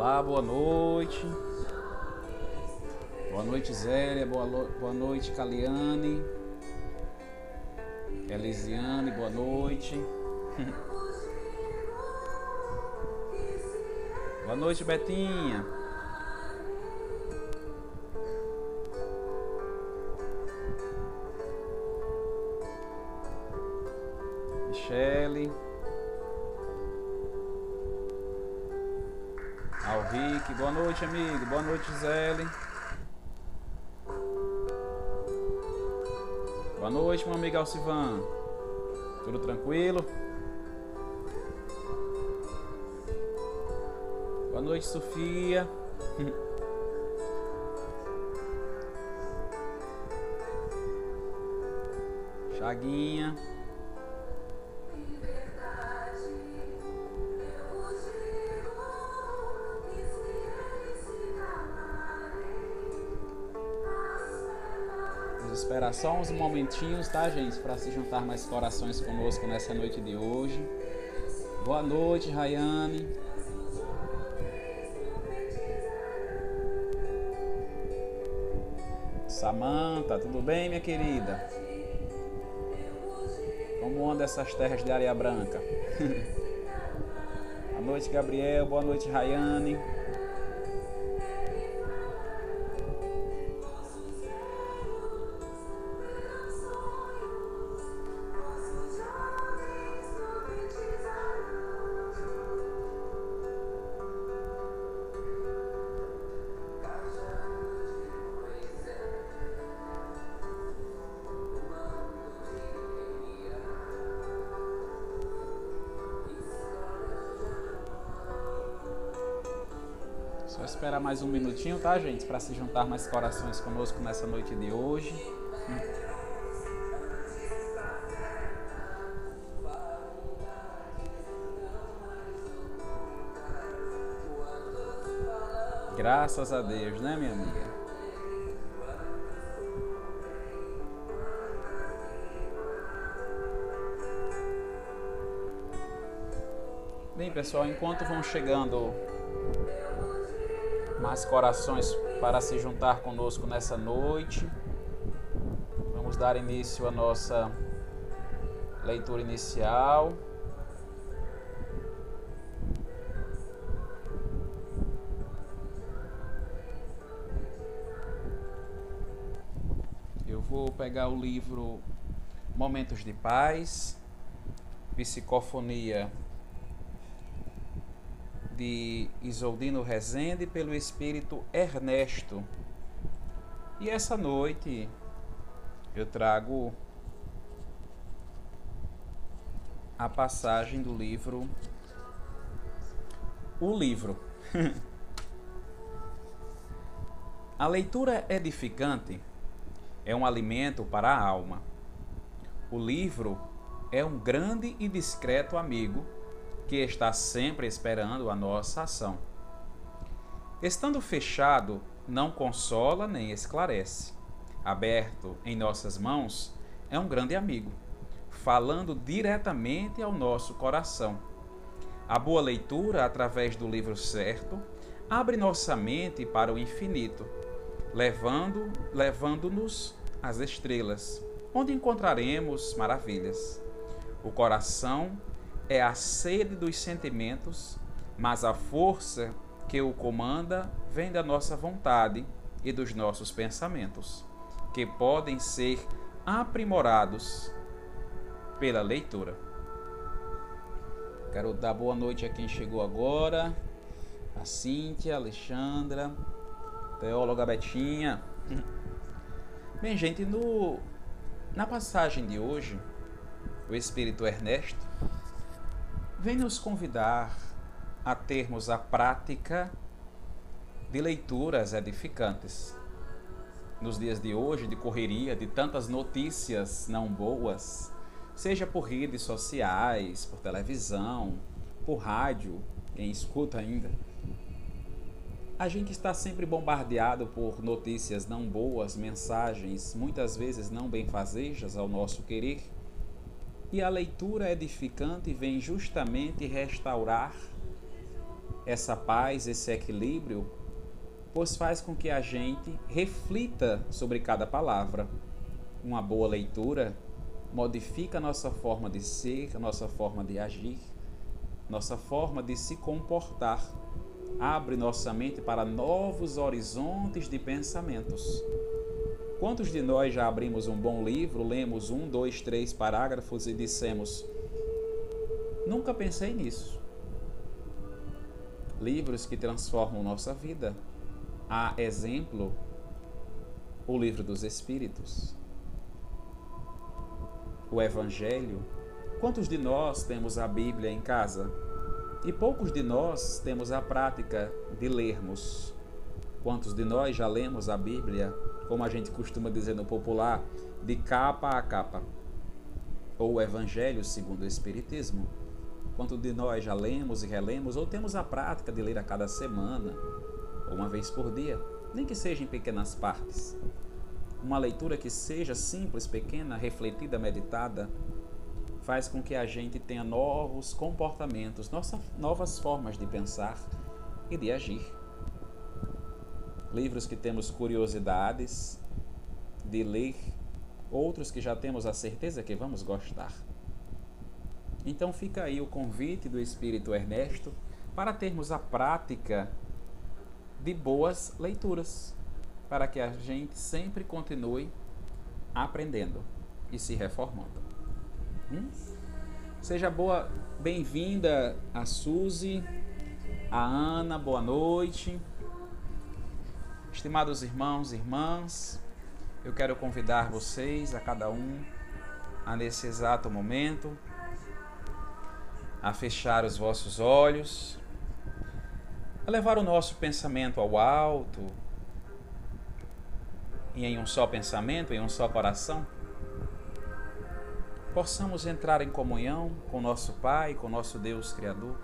Olá, boa noite. Boa noite, Zélia. Boa, boa noite, Caliane. Elisiane, boa noite. boa noite, Betinha. Noite, amigo. Boa noite, Zélio. Boa noite, meu amigo Alcivan. Tudo tranquilo? Boa noite, Sofia. Chaguinha. Esperar só uns momentinhos, tá, gente? Para se juntar mais corações conosco nessa noite de hoje. Boa noite, Rayane. Samanta, tudo bem, minha querida? Como anda essas terras de areia branca? Boa noite, Gabriel. Boa noite, Rayane. Mais um minutinho, tá, gente? Para se juntar mais corações conosco nessa noite de hoje. Graças a Deus, né, minha amiga? Bem, pessoal, enquanto vão chegando mais corações para se juntar conosco nessa noite. Vamos dar início à nossa leitura inicial. Eu vou pegar o livro Momentos de Paz, Psicofonia de Isoldino Rezende pelo espírito Ernesto. E essa noite eu trago a passagem do livro O Livro. a leitura edificante é um alimento para a alma. O livro é um grande e discreto amigo que está sempre esperando a nossa ação. Estando fechado, não consola nem esclarece. Aberto em nossas mãos, é um grande amigo, falando diretamente ao nosso coração. A boa leitura, através do livro certo, abre nossa mente para o infinito, levando, levando-nos às estrelas, onde encontraremos maravilhas. O coração é a sede dos sentimentos, mas a força que o comanda vem da nossa vontade e dos nossos pensamentos, que podem ser aprimorados pela leitura. Quero dar boa noite a quem chegou agora, a Cíntia, a Alexandra, teóloga Betinha. Bem, gente, no, na passagem de hoje, o Espírito Ernesto vem nos convidar a termos a prática de leituras edificantes. Nos dias de hoje, de correria, de tantas notícias não boas, seja por redes sociais, por televisão, por rádio, quem escuta ainda. A gente está sempre bombardeado por notícias não boas, mensagens muitas vezes não benfazejas ao nosso querer e a leitura edificante vem justamente restaurar essa paz, esse equilíbrio, pois faz com que a gente reflita sobre cada palavra. Uma boa leitura modifica a nossa forma de ser, a nossa forma de agir, nossa forma de se comportar. Abre nossa mente para novos horizontes de pensamentos. Quantos de nós já abrimos um bom livro, lemos um, dois, três parágrafos e dissemos: Nunca pensei nisso. Livros que transformam nossa vida. Há exemplo, o livro dos Espíritos o Evangelho, quantos de nós temos a Bíblia em casa? E poucos de nós temos a prática de lermos. Quantos de nós já lemos a Bíblia, como a gente costuma dizer no popular, de capa a capa? Ou o Evangelho segundo o Espiritismo? Quantos de nós já lemos e relemos, ou temos a prática de ler a cada semana, ou uma vez por dia, nem que seja em pequenas partes? Uma leitura que seja simples, pequena, refletida, meditada, faz com que a gente tenha novos comportamentos, novas formas de pensar e de agir. Livros que temos curiosidades de ler, outros que já temos a certeza que vamos gostar. Então fica aí o convite do Espírito Ernesto para termos a prática de boas leituras para que a gente sempre continue aprendendo e se reformando. Hum? Seja boa, bem-vinda a Suzy, a Ana, boa noite. Estimados irmãos e irmãs, eu quero convidar vocês, a cada um, a nesse exato momento, a fechar os vossos olhos, a levar o nosso pensamento ao alto, e em um só pensamento, em um só coração, possamos entrar em comunhão com nosso Pai, com nosso Deus Criador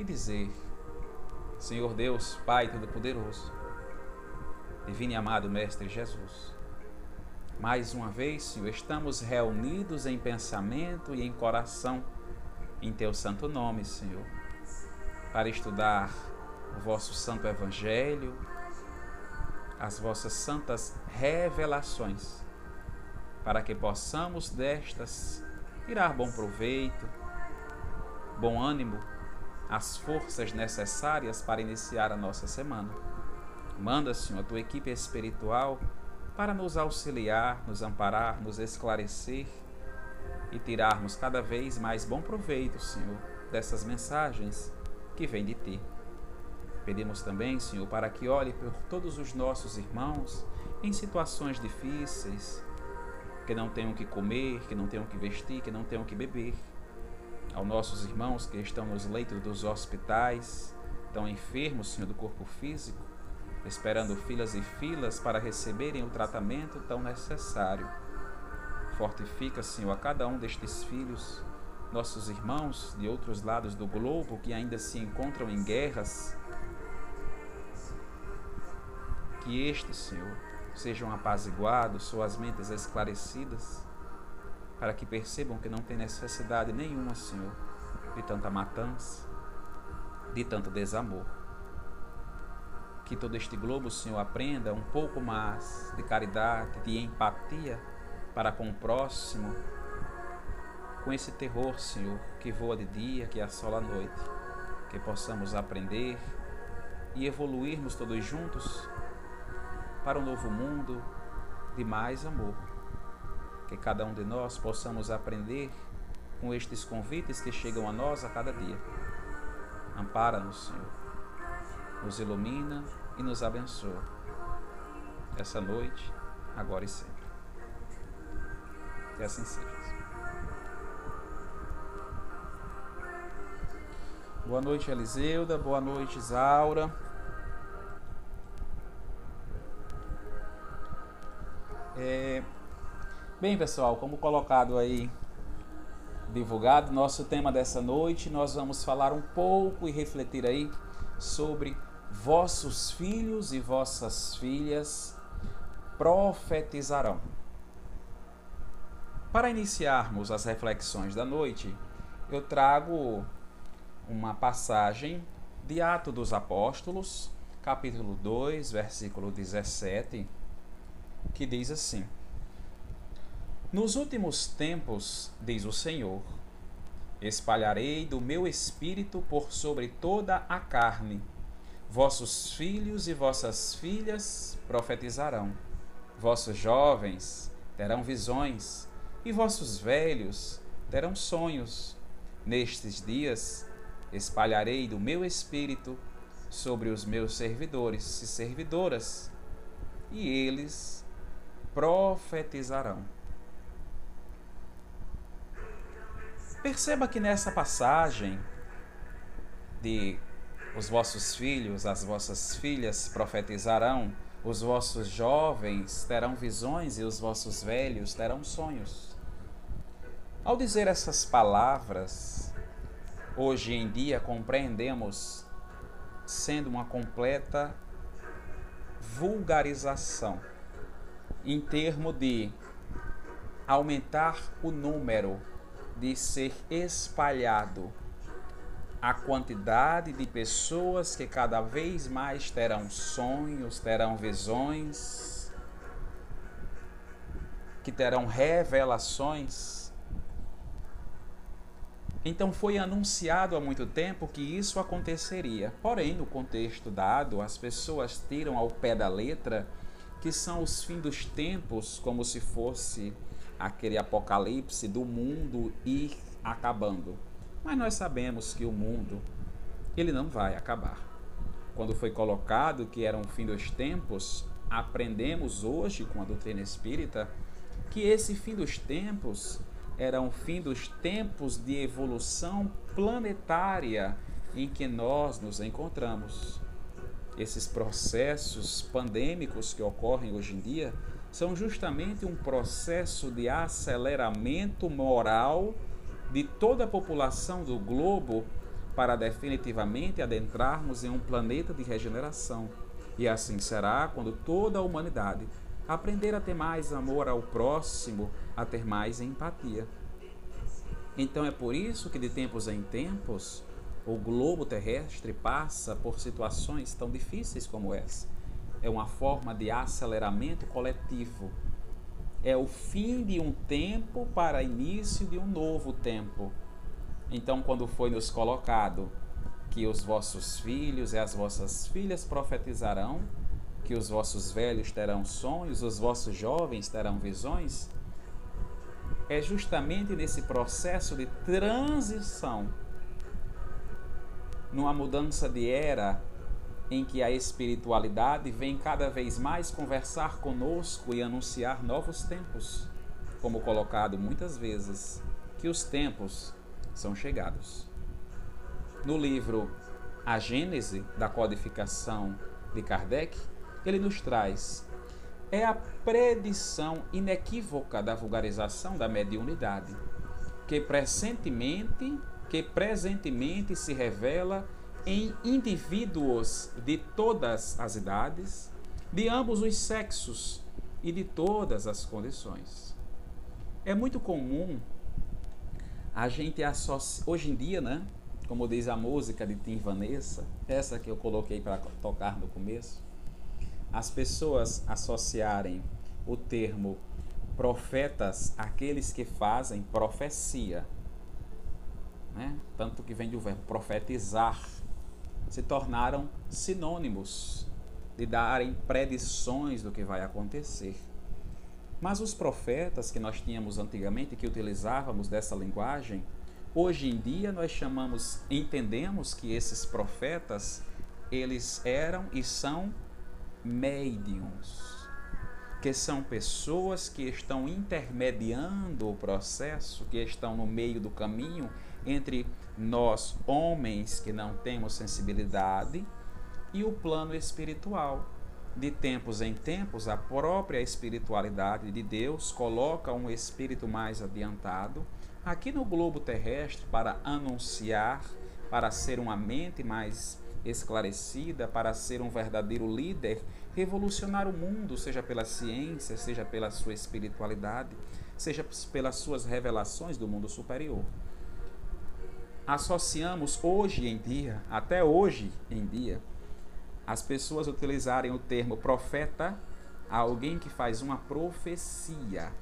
e dizer: Senhor Deus, Pai Todo-Poderoso, Divino e amado Mestre Jesus, mais uma vez, Senhor, estamos reunidos em pensamento e em coração em Teu santo nome, Senhor, para estudar o vosso santo Evangelho as vossas santas revelações, para que possamos destas tirar bom proveito, bom ânimo, as forças necessárias para iniciar a nossa semana. Manda, Senhor, a tua equipe espiritual para nos auxiliar, nos amparar, nos esclarecer e tirarmos cada vez mais bom proveito, Senhor, dessas mensagens que vêm de ti. Pedimos também, Senhor, para que olhe por todos os nossos irmãos em situações difíceis, que não tenham que comer, que não tenham que vestir, que não tenham que beber. Aos nossos irmãos que estão nos leitos dos hospitais, estão enfermos, Senhor, do corpo físico, esperando filas e filas para receberem o tratamento tão necessário. Fortifica, Senhor, a cada um destes filhos, nossos irmãos de outros lados do globo que ainda se encontram em guerras, que estes, Senhor, sejam apaziguados, suas mentes esclarecidas, para que percebam que não tem necessidade nenhuma, Senhor, de tanta matança, de tanto desamor. Que todo este globo, Senhor, aprenda um pouco mais de caridade, de empatia para com o próximo, com esse terror, Senhor, que voa de dia, que assola a noite. Que possamos aprender e evoluirmos todos juntos para um novo mundo de mais amor. Que cada um de nós possamos aprender com estes convites que chegam a nós a cada dia. Ampara-nos, Senhor. Nos ilumina e nos abençoa. Essa noite, agora e sempre. Que assim seja. Boa noite, Eliseuda. Boa noite, Isaura. É... Bem, pessoal, como colocado aí, divulgado, nosso tema dessa noite, nós vamos falar um pouco e refletir aí sobre vossos filhos e vossas filhas profetizarão. Para iniciarmos as reflexões da noite, eu trago uma passagem de Atos dos Apóstolos, capítulo 2, versículo 17, que diz assim: Nos últimos tempos, diz o Senhor, espalharei do meu espírito por sobre toda a carne. Vossos filhos e vossas filhas profetizarão. Vossos jovens terão visões, e vossos velhos terão sonhos. Nestes dias espalharei do meu espírito sobre os meus servidores e servidoras, e eles profetizarão. Perceba que nessa passagem de os vossos filhos, as vossas filhas profetizarão, os vossos jovens terão visões e os vossos velhos terão sonhos. Ao dizer essas palavras, hoje em dia compreendemos sendo uma completa vulgarização em termo de aumentar o número de ser espalhado a quantidade de pessoas que cada vez mais terão sonhos, terão visões, que terão revelações então foi anunciado há muito tempo que isso aconteceria. Porém, no contexto dado, as pessoas tiram ao pé da letra que são os fins dos tempos, como se fosse aquele apocalipse do mundo ir acabando. Mas nós sabemos que o mundo ele não vai acabar. Quando foi colocado que era um fim dos tempos, aprendemos hoje com a doutrina espírita que esse fim dos tempos era o fim dos tempos de evolução planetária em que nós nos encontramos. Esses processos pandêmicos que ocorrem hoje em dia são justamente um processo de aceleramento moral de toda a população do globo para definitivamente adentrarmos em um planeta de regeneração. E assim será quando toda a humanidade aprender a ter mais amor ao próximo, a ter mais empatia. Então é por isso que de tempos em tempos o globo terrestre passa por situações tão difíceis como essa. É uma forma de aceleramento coletivo. É o fim de um tempo para início de um novo tempo. Então, quando foi nos colocado que os vossos filhos e as vossas filhas profetizarão, que os vossos velhos terão sonhos, os vossos jovens terão visões, é justamente nesse processo de transição, numa mudança de era, em que a espiritualidade vem cada vez mais conversar conosco e anunciar novos tempos, como colocado muitas vezes, que os tempos são chegados. No livro A Gênese da Codificação de Kardec, ele nos traz é a predição inequívoca da vulgarização da mediunidade, que presentemente, que presentemente se revela em indivíduos de todas as idades, de ambos os sexos e de todas as condições. É muito comum a gente associar, hoje em dia, né? Como diz a música de Tim Vanessa, essa que eu coloquei para tocar no começo, as pessoas associarem o termo profetas àqueles que fazem profecia, né? tanto que vem do verbo profetizar, se tornaram sinônimos de darem predições do que vai acontecer. Mas os profetas que nós tínhamos antigamente, que utilizávamos dessa linguagem, hoje em dia nós chamamos, entendemos que esses profetas, eles eram e são médiums, que são pessoas que estão intermediando o processo, que estão no meio do caminho entre nós, homens que não temos sensibilidade, e o plano espiritual. De tempos em tempos, a própria espiritualidade de Deus coloca um espírito mais adiantado aqui no globo terrestre para anunciar, para ser uma mente mais esclarecida para ser um verdadeiro líder, revolucionar o mundo, seja pela ciência, seja pela sua espiritualidade, seja pelas suas revelações do mundo superior. Associamos hoje em dia, até hoje em dia, as pessoas utilizarem o termo profeta a alguém que faz uma profecia.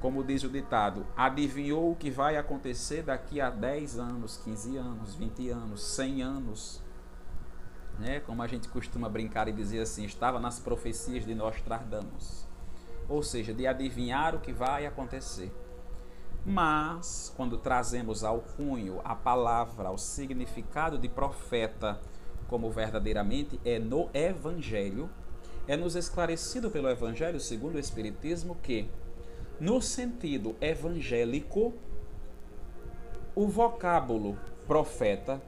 Como diz o ditado, adivinhou o que vai acontecer daqui a 10 anos, 15 anos, 20 anos, 100 anos. Né? Como a gente costuma brincar e dizer assim, estava nas profecias de Nostradamus. Ou seja, de adivinhar o que vai acontecer. Mas, quando trazemos ao cunho a palavra, o significado de profeta, como verdadeiramente é no Evangelho, é nos esclarecido pelo Evangelho segundo o Espiritismo que, no sentido evangélico, o vocábulo profeta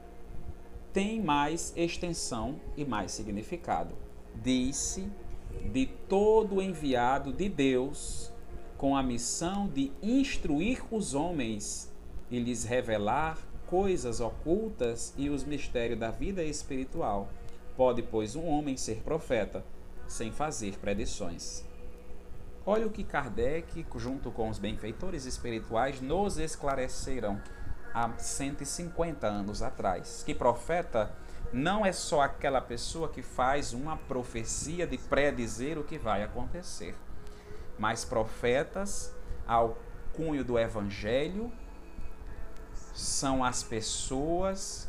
tem mais extensão e mais significado. Disse de todo enviado de Deus com a missão de instruir os homens e lhes revelar coisas ocultas e os mistérios da vida espiritual. Pode, pois, um homem ser profeta sem fazer predições. Olha o que Kardec, junto com os benfeitores espirituais, nos esclareceram há 150 anos atrás. Que profeta não é só aquela pessoa que faz uma profecia de predizer o que vai acontecer mas profetas ao cunho do evangelho são as pessoas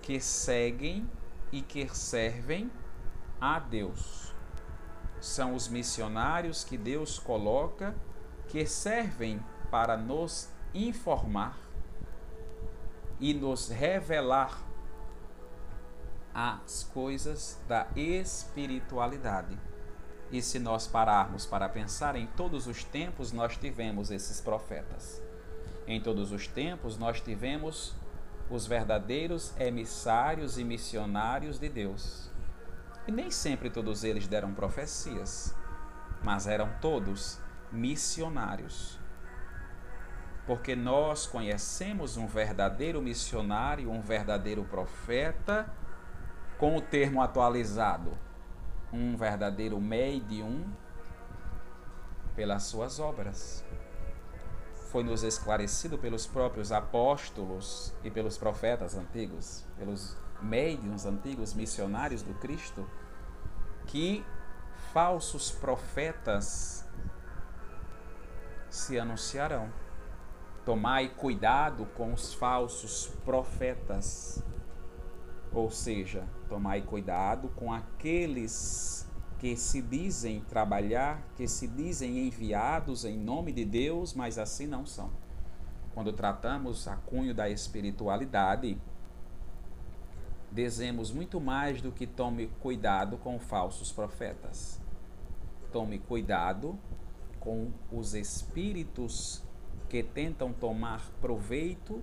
que seguem e que servem a Deus. São os missionários que Deus coloca que servem para nos informar e nos revelar as coisas da espiritualidade. E se nós pararmos para pensar, em todos os tempos nós tivemos esses profetas. Em todos os tempos nós tivemos os verdadeiros emissários e missionários de Deus. E nem sempre todos eles deram profecias, mas eram todos missionários. Porque nós conhecemos um verdadeiro missionário, um verdadeiro profeta, com o termo atualizado um verdadeiro médium pelas suas obras. Foi nos esclarecido pelos próprios apóstolos e pelos profetas antigos, pelos médiums antigos, missionários do Cristo, que falsos profetas se anunciarão. Tomai cuidado com os falsos profetas ou seja, tomai cuidado com aqueles que se dizem trabalhar, que se dizem enviados em nome de Deus, mas assim não são. Quando tratamos a cunho da espiritualidade, dizemos muito mais do que tome cuidado com falsos profetas. Tome cuidado com os espíritos que tentam tomar proveito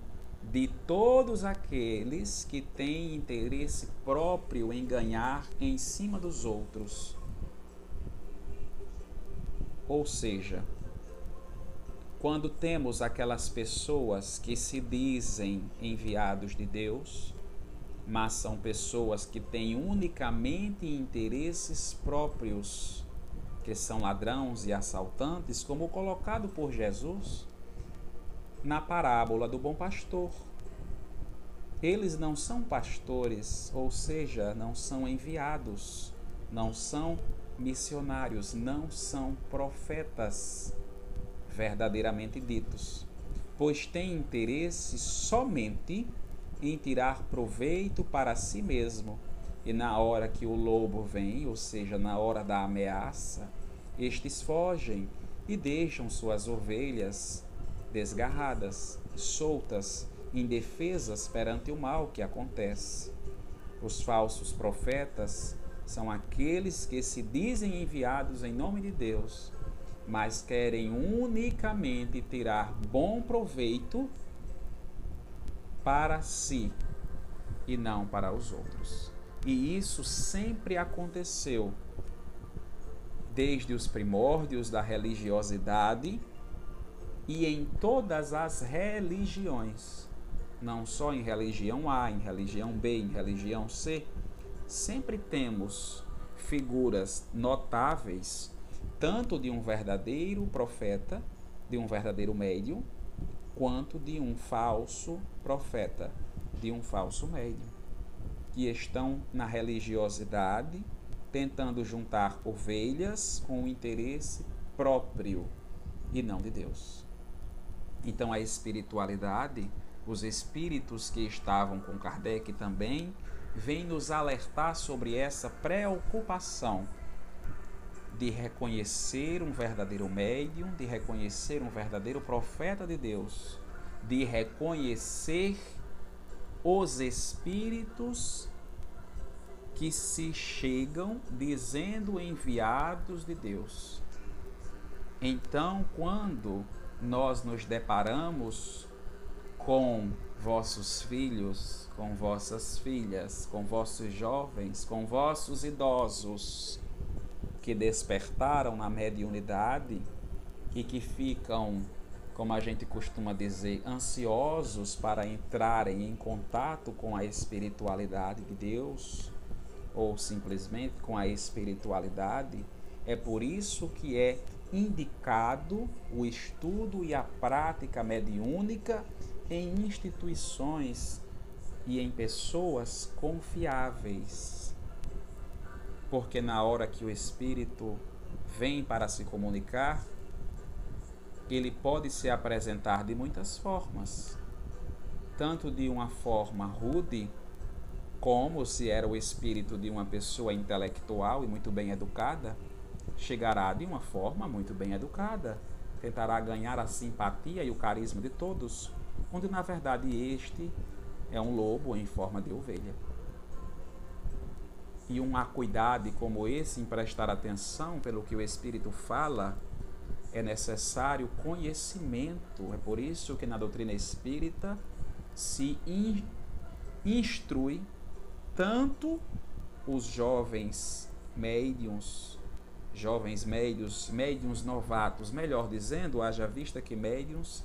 de todos aqueles que têm interesse próprio em ganhar em cima dos outros. Ou seja, quando temos aquelas pessoas que se dizem enviados de Deus, mas são pessoas que têm unicamente interesses próprios, que são ladrões e assaltantes, como colocado por Jesus, na parábola do bom pastor. Eles não são pastores, ou seja, não são enviados, não são missionários, não são profetas verdadeiramente ditos, pois têm interesse somente em tirar proveito para si mesmo. E na hora que o lobo vem, ou seja, na hora da ameaça, estes fogem e deixam suas ovelhas desgarradas, soltas, indefesas perante o mal que acontece. Os falsos profetas são aqueles que se dizem enviados em nome de Deus, mas querem unicamente tirar bom proveito para si e não para os outros. E isso sempre aconteceu desde os primórdios da religiosidade e em todas as religiões, não só em religião A, em religião B, em religião C, sempre temos figuras notáveis, tanto de um verdadeiro profeta, de um verdadeiro médium, quanto de um falso profeta, de um falso médium, que estão na religiosidade tentando juntar ovelhas com o interesse próprio e não de Deus. Então a espiritualidade, os espíritos que estavam com Kardec também, vem nos alertar sobre essa preocupação de reconhecer um verdadeiro médium, de reconhecer um verdadeiro profeta de Deus, de reconhecer os espíritos que se chegam dizendo enviados de Deus. Então, quando nós nos deparamos com vossos filhos, com vossas filhas, com vossos jovens, com vossos idosos que despertaram na mediunidade e que ficam, como a gente costuma dizer, ansiosos para entrarem em contato com a espiritualidade de Deus ou simplesmente com a espiritualidade, é por isso que é indicado o estudo e a prática mediúnica em instituições e em pessoas confiáveis. Porque na hora que o espírito vem para se comunicar, ele pode se apresentar de muitas formas, tanto de uma forma rude, como se era o espírito de uma pessoa intelectual e muito bem educada, chegará de uma forma muito bem educada, tentará ganhar a simpatia e o carisma de todos, onde na verdade este é um lobo em forma de ovelha. E um acuidade como esse em prestar atenção pelo que o Espírito fala, é necessário conhecimento. É por isso que na doutrina espírita se in, instrui tanto os jovens médiums, jovens médios, médiums novatos, melhor dizendo, haja vista que médiums,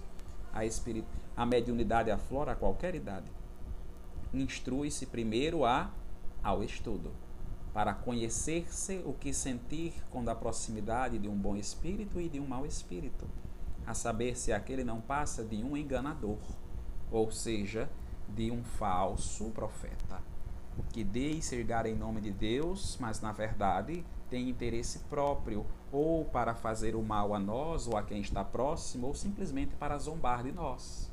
a, espirit, a mediunidade aflora a qualquer idade. Instrui-se primeiro a, ao estudo, para conhecer-se o que sentir quando a proximidade de um bom espírito e de um mau espírito, a saber se aquele não passa de um enganador, ou seja, de um falso profeta. Que diz sergar em nome de Deus, mas na verdade tem interesse próprio, ou para fazer o mal a nós ou a quem está próximo, ou simplesmente para zombar de nós.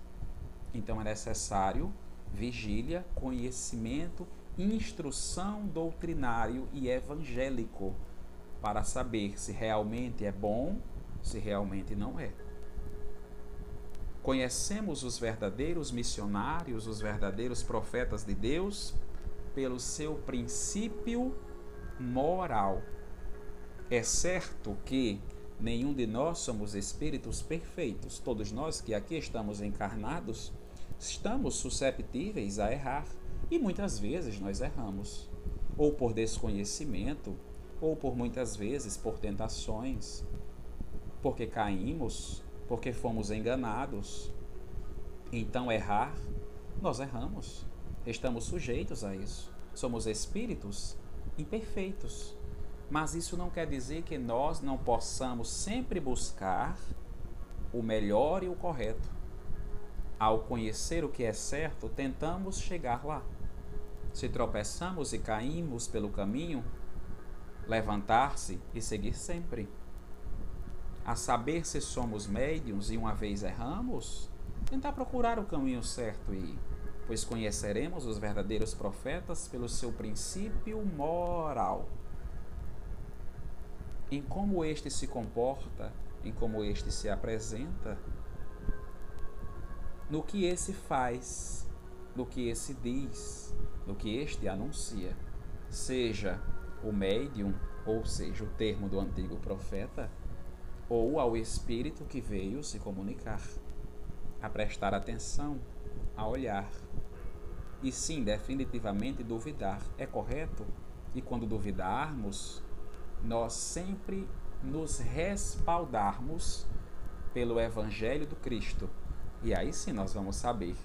Então é necessário vigília, conhecimento, instrução doutrinário e evangélico para saber se realmente é bom, se realmente não é. Conhecemos os verdadeiros missionários, os verdadeiros profetas de Deus pelo seu princípio moral. É certo que nenhum de nós somos espíritos perfeitos. Todos nós que aqui estamos encarnados estamos susceptíveis a errar e muitas vezes nós erramos, ou por desconhecimento, ou por muitas vezes por tentações, porque caímos, porque fomos enganados. Então errar, nós erramos. Estamos sujeitos a isso. Somos espíritos imperfeitos. Mas isso não quer dizer que nós não possamos sempre buscar o melhor e o correto. Ao conhecer o que é certo, tentamos chegar lá. Se tropeçamos e caímos pelo caminho, levantar-se e seguir sempre. A saber se somos médiums e uma vez erramos, tentar procurar o caminho certo e pois conheceremos os verdadeiros profetas pelo seu princípio moral. Em como este se comporta, em como este se apresenta, no que esse faz, no que esse diz, no que este anuncia, seja o médium, ou seja, o termo do antigo profeta, ou ao espírito que veio se comunicar, a prestar atenção, a olhar, e sim, definitivamente duvidar. É correto? E quando duvidarmos, nós sempre nos respaldarmos pelo Evangelho do Cristo. E aí sim nós vamos saber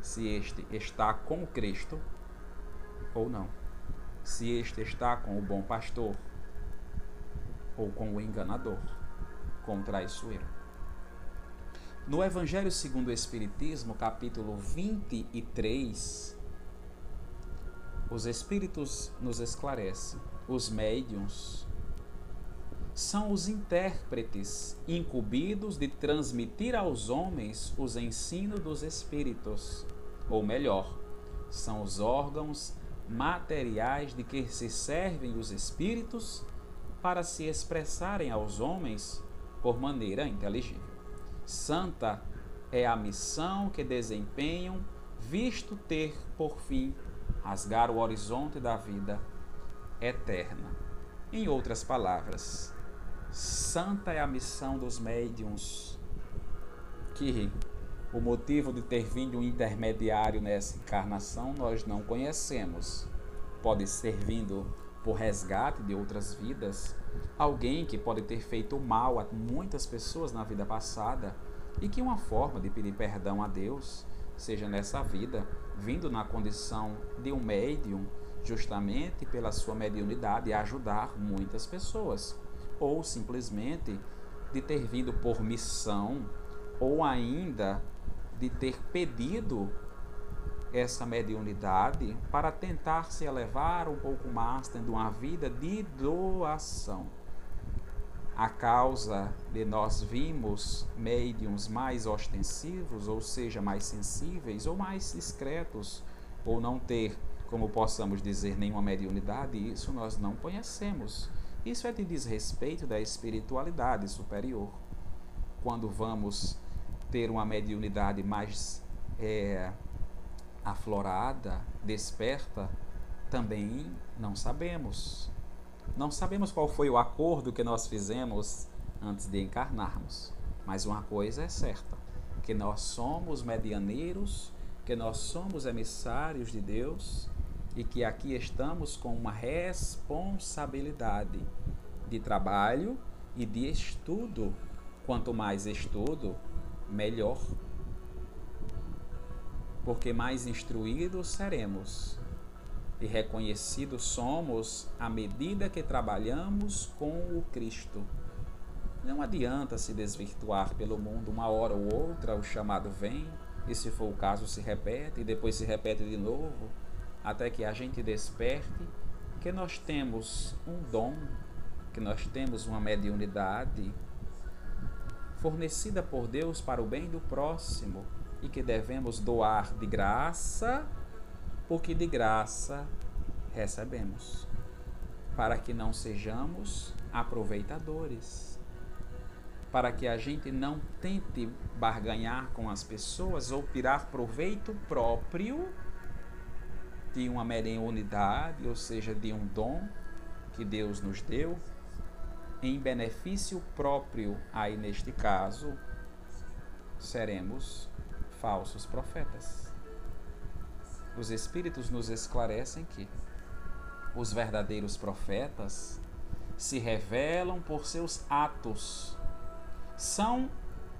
se este está com Cristo ou não. Se este está com o bom pastor ou com o enganador, com o traiçoeiro. No Evangelho segundo o Espiritismo, capítulo 23, os Espíritos nos esclarecem. Os médiums são os intérpretes incumbidos de transmitir aos homens os ensinos dos Espíritos, ou melhor, são os órgãos materiais de que se servem os Espíritos para se expressarem aos homens por maneira inteligível. Santa é a missão que desempenham, visto ter por fim rasgar o horizonte da vida eterna. Em outras palavras, santa é a missão dos médiums, que o motivo de ter vindo um intermediário nessa encarnação nós não conhecemos. Pode ser vindo por resgate de outras vidas, alguém que pode ter feito mal a muitas pessoas na vida passada e que uma forma de pedir perdão a Deus seja nessa vida, vindo na condição de um médium, justamente pela sua mediunidade, ajudar muitas pessoas, ou simplesmente de ter vindo por missão, ou ainda de ter pedido essa mediunidade para tentar se elevar um pouco mais, tendo uma vida de doação. A causa de nós vimos médiums mais ostensivos, ou seja, mais sensíveis, ou mais discretos, ou não ter, como possamos dizer, nenhuma mediunidade, isso nós não conhecemos. Isso é de desrespeito da espiritualidade superior. Quando vamos ter uma mediunidade mais é, aflorada, desperta, também não sabemos. Não sabemos qual foi o acordo que nós fizemos antes de encarnarmos, mas uma coisa é certa: que nós somos medianeiros, que nós somos emissários de Deus e que aqui estamos com uma responsabilidade de trabalho e de estudo. Quanto mais estudo, melhor porque mais instruídos seremos e reconhecidos somos à medida que trabalhamos com o Cristo. Não adianta se desvirtuar pelo mundo uma hora ou outra, o chamado vem, e se for o caso se repete, e depois se repete de novo, até que a gente desperte que nós temos um dom, que nós temos uma mediunidade fornecida por Deus para o bem do próximo e que devemos doar de graça, porque de graça recebemos, para que não sejamos aproveitadores, para que a gente não tente barganhar com as pessoas ou tirar proveito próprio de uma mediunidade, ou seja, de um dom que Deus nos deu, em benefício próprio, aí neste caso, seremos falsos profetas. Os Espíritos nos esclarecem que os verdadeiros profetas se revelam por seus atos, são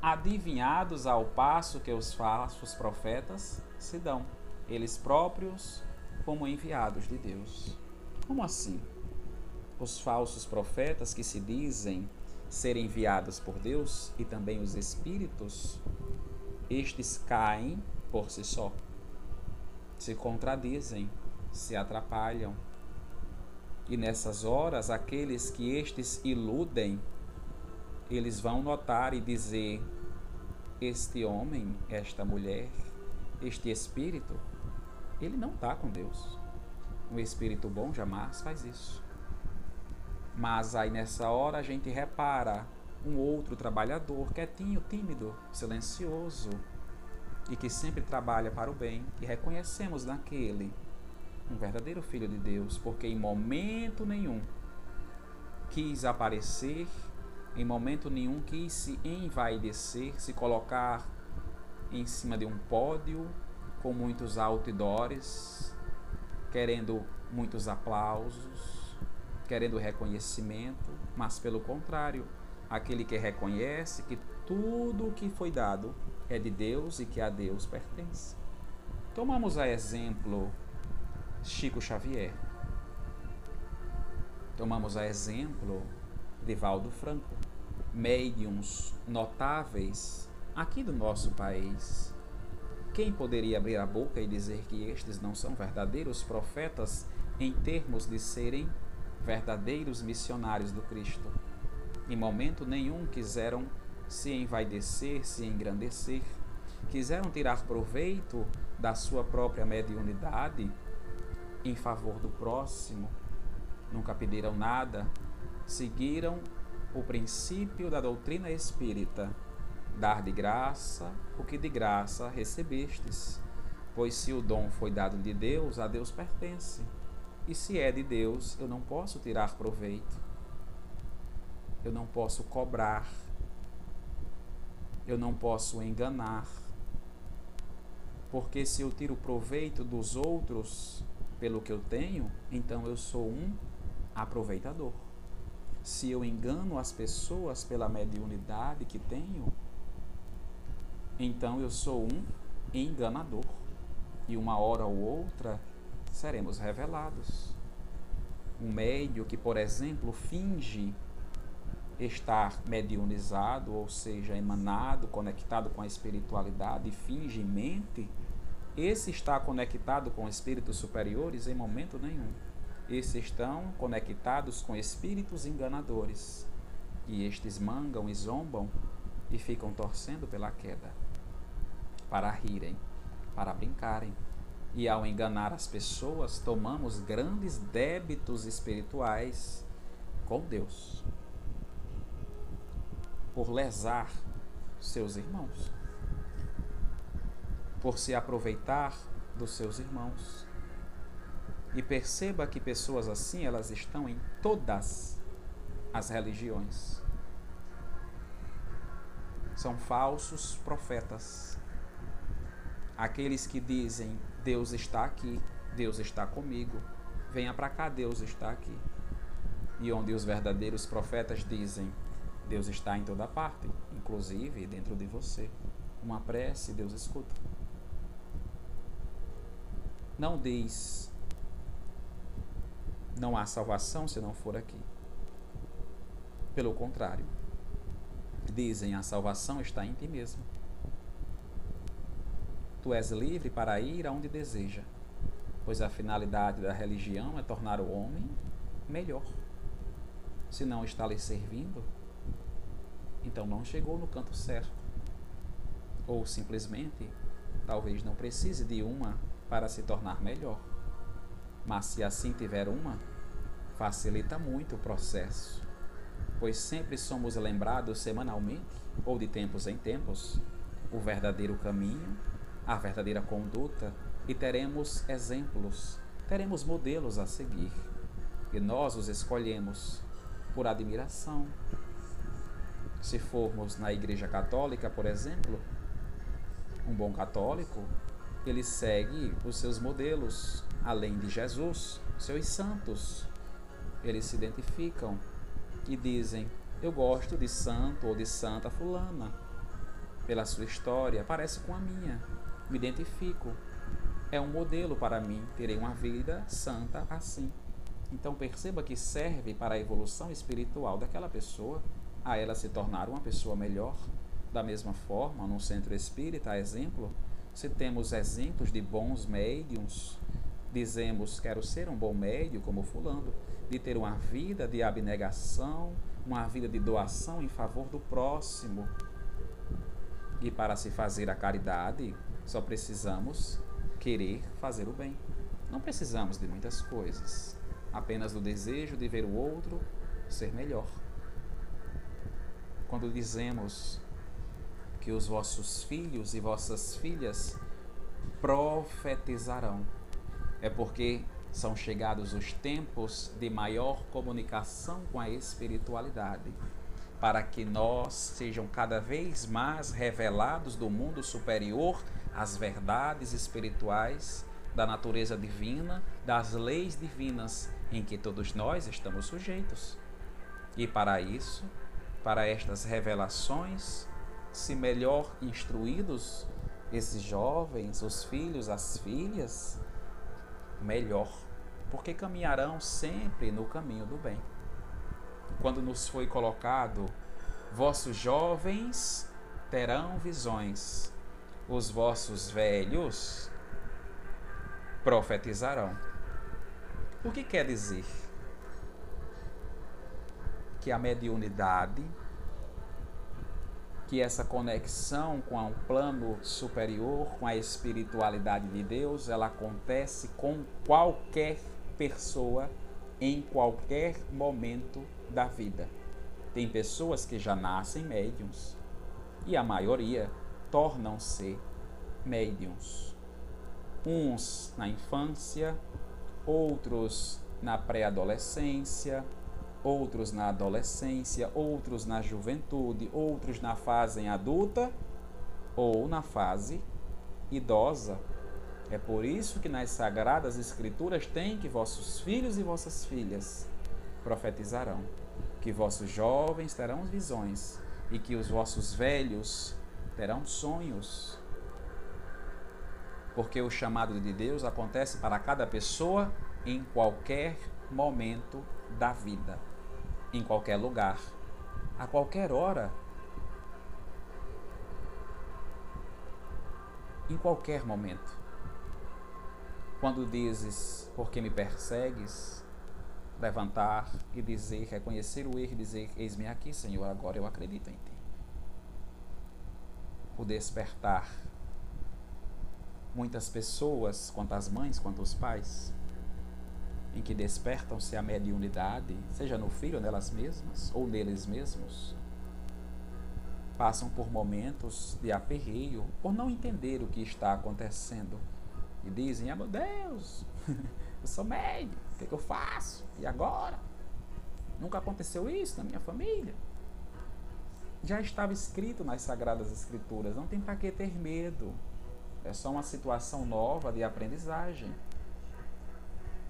adivinhados ao passo que os falsos profetas se dão, eles próprios como enviados de Deus. Como assim? Os falsos profetas que se dizem ser enviados por Deus e também os espíritos estes caem por si só, se contradizem, se atrapalham. E nessas horas, aqueles que estes iludem, eles vão notar e dizer: Este homem, esta mulher, este espírito, ele não está com Deus. Um espírito bom jamais faz isso. Mas aí nessa hora a gente repara um outro trabalhador, quietinho, tímido, silencioso e que sempre trabalha para o bem, e reconhecemos naquele um verdadeiro filho de Deus, porque em momento nenhum quis aparecer, em momento nenhum quis se envaidecer, se colocar em cima de um pódio com muitos outdoors, querendo muitos aplausos, querendo reconhecimento, mas pelo contrário, aquele que reconhece que tudo o que foi dado é de Deus e que a Deus pertence. Tomamos a exemplo Chico Xavier. Tomamos a exemplo Divaldo Franco. Médiums notáveis aqui do nosso país. Quem poderia abrir a boca e dizer que estes não são verdadeiros profetas em termos de serem verdadeiros missionários do Cristo? Em momento nenhum quiseram se envaidecer, se engrandecer, quiseram tirar proveito da sua própria mediunidade em favor do próximo, nunca pediram nada, seguiram o princípio da doutrina espírita, dar de graça o que de graça recebestes. Pois se o dom foi dado de Deus, a Deus pertence. E se é de Deus, eu não posso tirar proveito. Eu não posso cobrar. Eu não posso enganar. Porque se eu tiro proveito dos outros pelo que eu tenho, então eu sou um aproveitador. Se eu engano as pessoas pela mediunidade que tenho, então eu sou um enganador. E uma hora ou outra seremos revelados. Um médio que, por exemplo, finge estar mediunizado, ou seja, emanado, conectado com a espiritualidade, finge mente, esse está conectado com espíritos superiores em momento nenhum. Esses estão conectados com espíritos enganadores. E estes mangam e zombam e ficam torcendo pela queda para rirem, para brincarem. E ao enganar as pessoas, tomamos grandes débitos espirituais com Deus por lesar seus irmãos, por se aproveitar dos seus irmãos. E perceba que pessoas assim, elas estão em todas as religiões. São falsos profetas. Aqueles que dizem: Deus está aqui, Deus está comigo, venha para cá, Deus está aqui. E onde os verdadeiros profetas dizem: Deus está em toda parte, inclusive dentro de você. Uma prece, Deus escuta. Não diz: Não há salvação se não for aqui. Pelo contrário, dizem: A salvação está em ti mesmo. Tu és livre para ir aonde deseja, pois a finalidade da religião é tornar o homem melhor. Se não está lhe servindo, então não chegou no canto certo. Ou simplesmente, talvez não precise de uma para se tornar melhor. Mas se assim tiver uma, facilita muito o processo, pois sempre somos lembrados semanalmente, ou de tempos em tempos, o verdadeiro caminho a verdadeira conduta e teremos exemplos, teremos modelos a seguir. E nós os escolhemos por admiração. Se formos na Igreja Católica, por exemplo, um bom católico, ele segue os seus modelos, além de Jesus, seus santos. Eles se identificam e dizem: Eu gosto de santo ou de santa fulana, pela sua história, parece com a minha me identifico. É um modelo para mim, terei uma vida santa assim. Então perceba que serve para a evolução espiritual daquela pessoa, a ela se tornar uma pessoa melhor. Da mesma forma, no centro espírita, exemplo, se temos exemplos de bons médiums, dizemos quero ser um bom médium como fulano, de ter uma vida de abnegação, uma vida de doação em favor do próximo. E para se fazer a caridade, só precisamos querer fazer o bem. Não precisamos de muitas coisas, apenas do desejo de ver o outro ser melhor. Quando dizemos que os vossos filhos e vossas filhas profetizarão, é porque são chegados os tempos de maior comunicação com a espiritualidade para que nós sejam cada vez mais revelados do mundo superior as verdades espirituais da natureza divina, das leis divinas em que todos nós estamos sujeitos. E para isso, para estas revelações, se melhor instruídos esses jovens, os filhos, as filhas, melhor, porque caminharão sempre no caminho do bem. Quando nos foi colocado, vossos jovens terão visões, os vossos velhos profetizarão. O que quer dizer? Que a mediunidade, que essa conexão com um plano superior, com a espiritualidade de Deus, ela acontece com qualquer pessoa em qualquer momento da vida. Tem pessoas que já nascem médiums e a maioria tornam-se médiums. Uns na infância, outros na pré-adolescência, outros na adolescência, outros na juventude, outros na fase adulta ou na fase idosa. É por isso que nas sagradas escrituras tem que vossos filhos e vossas filhas profetizarão, que vossos jovens terão visões e que os vossos velhos terão sonhos. Porque o chamado de Deus acontece para cada pessoa em qualquer momento da vida, em qualquer lugar, a qualquer hora. Em qualquer momento. Quando dizes, porque me persegues, levantar e dizer, reconhecer o erro e dizer, eis-me aqui, Senhor, agora eu acredito em Ti. O despertar. Muitas pessoas, quanto as mães, quanto os pais, em que despertam-se a mediunidade, seja no filho, nelas mesmas, ou neles mesmos, passam por momentos de aperreio, por não entender o que está acontecendo e dizem: Ah, meu Deus, eu sou médico, o que, é que eu faço? E agora? Nunca aconteceu isso na minha família. Já estava escrito nas Sagradas Escrituras, não tem para que ter medo. É só uma situação nova de aprendizagem.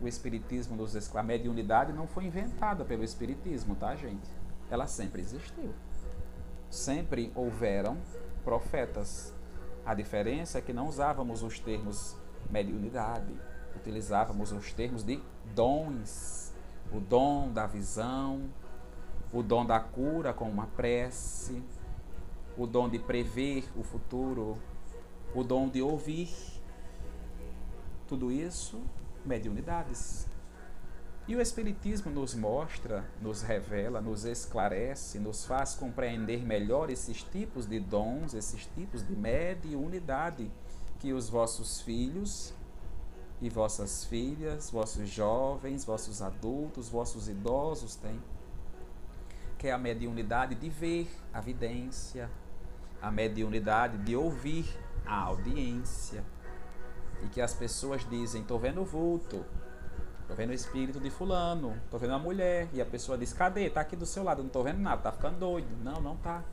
O Espiritismo nos a mediunidade não foi inventada pelo Espiritismo, tá, gente? Ela sempre existiu. Sempre houveram profetas. A diferença é que não usávamos os termos mediunidade. Utilizávamos os termos de dons, o dom da visão, o dom da cura com uma prece, o dom de prever o futuro, o dom de ouvir. Tudo isso, mediunidades. E o Espiritismo nos mostra, nos revela, nos esclarece, nos faz compreender melhor esses tipos de dons, esses tipos de mediunidade que os vossos filhos e vossas filhas, vossos jovens, vossos adultos, vossos idosos têm, que é a mediunidade de ver a vidência, a mediunidade de ouvir a audiência, e que as pessoas dizem: estou vendo o vulto, estou vendo o espírito de fulano, estou vendo a mulher, e a pessoa diz: cadê? Está aqui do seu lado, não estou vendo nada, está ficando doido. Não, não está.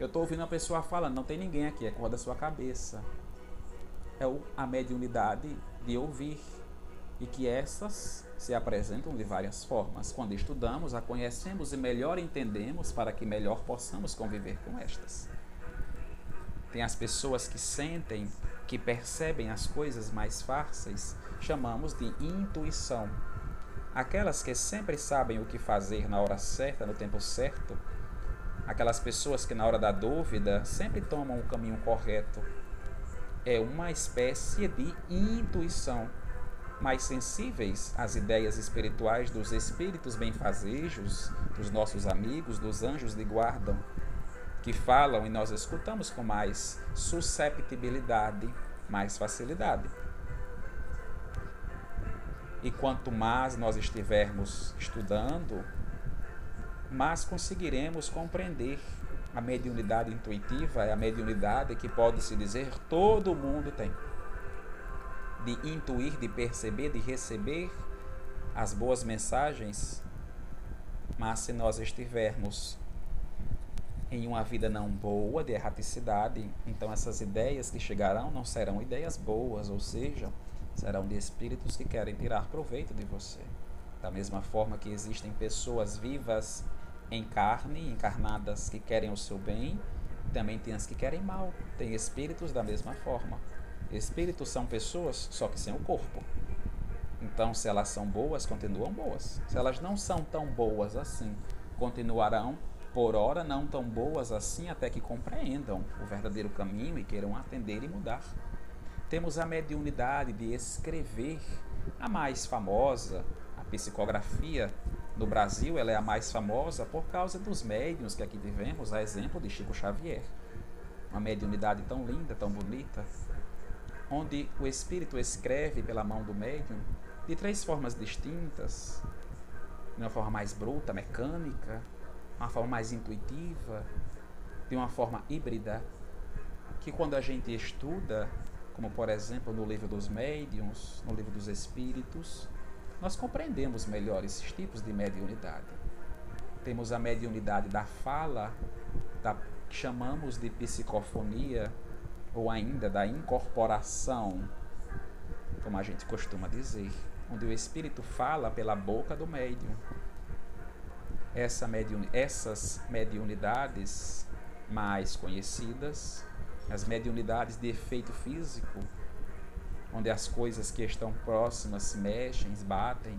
Eu estou ouvindo a pessoa falando, não tem ninguém aqui, é cor da sua cabeça é a mediunidade de ouvir e que essas se apresentam de várias formas. Quando estudamos, a conhecemos e melhor entendemos para que melhor possamos conviver com estas. Tem as pessoas que sentem, que percebem as coisas mais fáceis, chamamos de intuição. Aquelas que sempre sabem o que fazer na hora certa, no tempo certo, aquelas pessoas que na hora da dúvida sempre tomam o caminho correto é uma espécie de intuição, mais sensíveis às ideias espirituais dos espíritos benfazejos, dos nossos amigos, dos anjos de guarda, que falam e nós escutamos com mais susceptibilidade, mais facilidade. E quanto mais nós estivermos estudando, mais conseguiremos compreender a mediunidade intuitiva é a mediunidade que pode-se dizer todo mundo tem. De intuir, de perceber, de receber as boas mensagens. Mas se nós estivermos em uma vida não boa, de erraticidade, então essas ideias que chegarão não serão ideias boas, ou seja, serão de espíritos que querem tirar proveito de você. Da mesma forma que existem pessoas vivas em carne, encarnadas que querem o seu bem, também tem as que querem mal. Tem espíritos da mesma forma. Espíritos são pessoas, só que sem o corpo. Então, se elas são boas, continuam boas. Se elas não são tão boas assim, continuarão por ora não tão boas assim até que compreendam o verdadeiro caminho e queiram atender e mudar. Temos a mediunidade de escrever, a mais famosa, a psicografia. No Brasil, ela é a mais famosa por causa dos médiuns que aqui tivemos, a exemplo de Chico Xavier. Uma mediunidade tão linda, tão bonita, onde o espírito escreve pela mão do médium de três formas distintas: de uma forma mais bruta, mecânica, uma forma mais intuitiva, de uma forma híbrida, que quando a gente estuda, como por exemplo no livro dos médiuns, no livro dos espíritos, nós compreendemos melhor esses tipos de mediunidade. Temos a mediunidade da fala, da que chamamos de psicofonia, ou ainda da incorporação, como a gente costuma dizer, onde o espírito fala pela boca do médium. Essa mediun, essas mediunidades mais conhecidas, as mediunidades de efeito físico, onde as coisas que estão próximas se mexem, batem,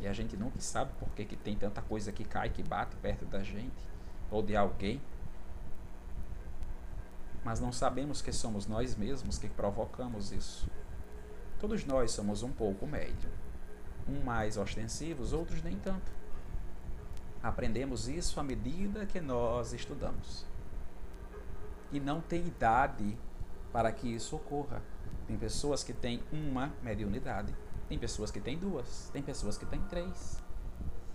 e a gente nunca sabe por que, que tem tanta coisa que cai, que bate perto da gente, ou de alguém. Mas não sabemos que somos nós mesmos que provocamos isso. Todos nós somos um pouco médio, um mais ostensivos, outros nem tanto. Aprendemos isso à medida que nós estudamos. E não tem idade para que isso ocorra. Tem pessoas que têm uma mediunidade, tem pessoas que têm duas, tem pessoas que têm três.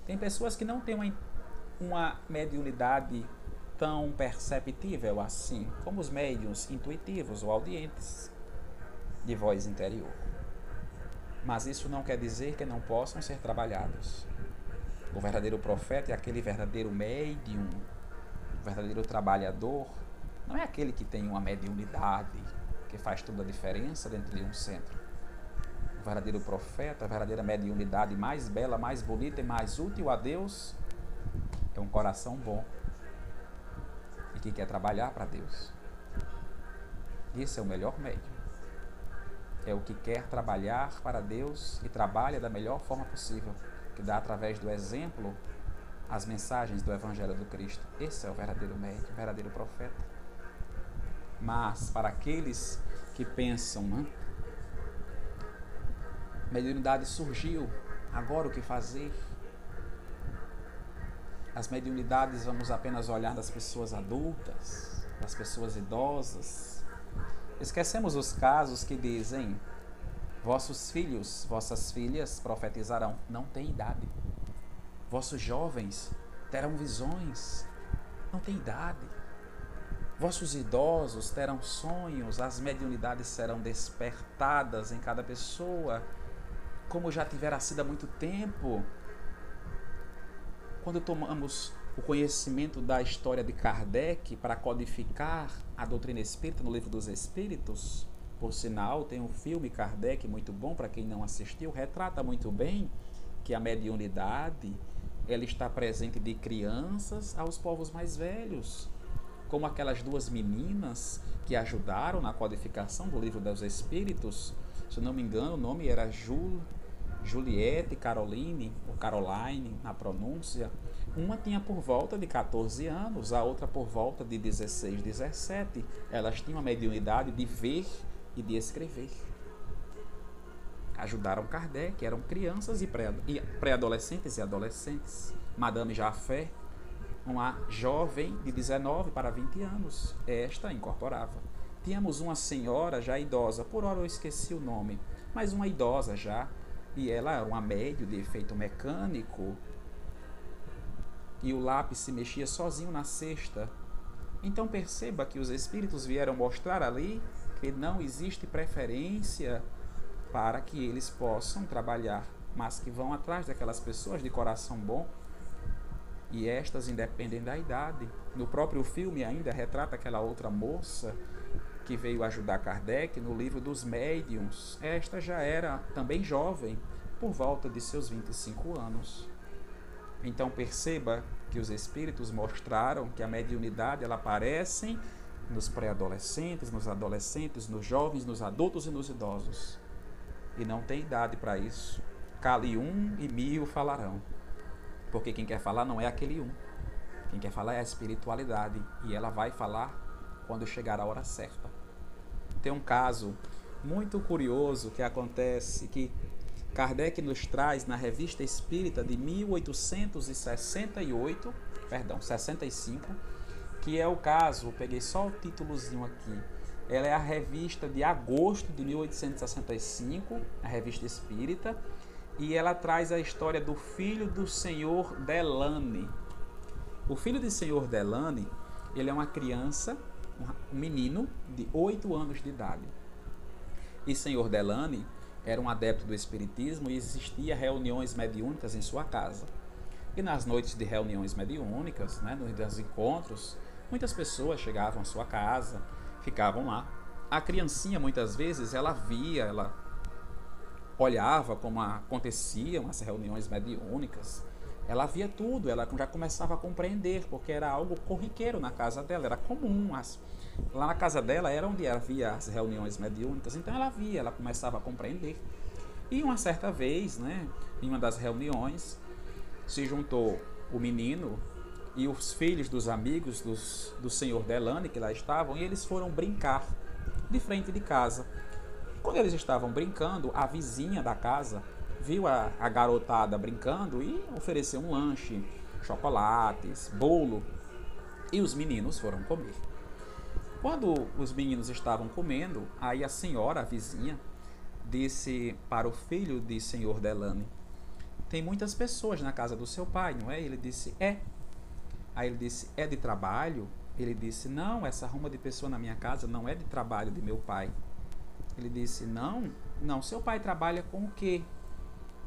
Tem pessoas que não têm uma, uma mediunidade tão perceptível assim, como os médiums intuitivos ou audientes de voz interior. Mas isso não quer dizer que não possam ser trabalhados. O verdadeiro profeta é aquele verdadeiro médium, o verdadeiro trabalhador. Não é aquele que tem uma mediunidade, que faz toda a diferença dentro de um centro. O verdadeiro profeta, a verdadeira mediunidade mais bela, mais bonita e mais útil a Deus é um coração bom que quer trabalhar para Deus. Esse é o melhor médium. É o que quer trabalhar para Deus e trabalha da melhor forma possível que dá através do exemplo as mensagens do Evangelho do Cristo. Esse é o verdadeiro médico, o verdadeiro profeta. Mas para aqueles que pensam, né? Mediunidade surgiu, agora o que fazer? As mediunidades vamos apenas olhar das pessoas adultas, das pessoas idosas. Esquecemos os casos que dizem Vossos filhos, vossas filhas profetizarão, não tem idade. Vossos jovens terão visões, não tem idade. Vossos idosos terão sonhos, as mediunidades serão despertadas em cada pessoa, como já tivera sido há muito tempo. Quando tomamos o conhecimento da história de Kardec para codificar a doutrina espírita no livro dos Espíritos, por sinal, tem um filme Kardec muito bom para quem não assistiu, retrata muito bem que a mediunidade ela está presente de crianças aos povos mais velhos, como aquelas duas meninas que ajudaram na codificação do livro dos Espíritos. Se não me engano, o nome era Jul, Juliette Caroline, ou Caroline na pronúncia. Uma tinha por volta de 14 anos, a outra por volta de 16, 17. Elas tinham a mediunidade de ver e de escrever. Ajudaram Kardec, eram crianças e pré-adolescentes e adolescentes. Madame Jafé, uma jovem de 19 para 20 anos, esta incorporava. Tínhamos uma senhora já idosa, por hora eu esqueci o nome, mas uma idosa já, e ela era uma médio de efeito mecânico, e o lápis se mexia sozinho na cesta. Então perceba que os espíritos vieram mostrar ali porque não existe preferência para que eles possam trabalhar, mas que vão atrás daquelas pessoas de coração bom e estas independem da idade. No próprio filme ainda retrata aquela outra moça que veio ajudar Kardec no livro dos médiums. Esta já era também jovem, por volta de seus 25 anos. Então perceba que os espíritos mostraram que a mediunidade ela aparece nos pré-adolescentes, nos adolescentes, nos jovens, nos adultos e nos idosos. E não tem idade para isso. Cale um e mil falarão. Porque quem quer falar não é aquele um. Quem quer falar é a espiritualidade e ela vai falar quando chegar a hora certa. Tem um caso muito curioso que acontece que Kardec nos traz na Revista Espírita de 1868, perdão, 65, que é o caso, peguei só o títulozinho aqui. Ela é a revista de agosto de 1865, a Revista Espírita, e ela traz a história do filho do senhor Delane. O filho do senhor Delane, ele é uma criança, um menino de 8 anos de idade. E senhor Delane era um adepto do espiritismo e existia reuniões mediúnicas em sua casa. E nas noites de reuniões mediúnicas, né, nos encontros, muitas pessoas chegavam à sua casa, ficavam lá. A criancinha muitas vezes ela via, ela olhava como aconteciam as reuniões mediúnicas. Ela via tudo, ela já começava a compreender, porque era algo corriqueiro na casa dela, era comum. As, lá na casa dela era onde havia as reuniões mediúnicas, então ela via, ela começava a compreender. E uma certa vez, né, em uma das reuniões, se juntou o menino e os filhos dos amigos dos, do senhor Delane, que lá estavam, e eles foram brincar de frente de casa. Quando eles estavam brincando, a vizinha da casa viu a, a garotada brincando e ofereceu um lanche, chocolates, bolo, e os meninos foram comer. Quando os meninos estavam comendo, aí a senhora, a vizinha, disse para o filho de senhor Delane: Tem muitas pessoas na casa do seu pai, não é? Ele disse: É. Aí ele disse: É de trabalho? Ele disse: Não, essa ruma de pessoa na minha casa não é de trabalho de meu pai. Ele disse: Não, não, seu pai trabalha com o quê?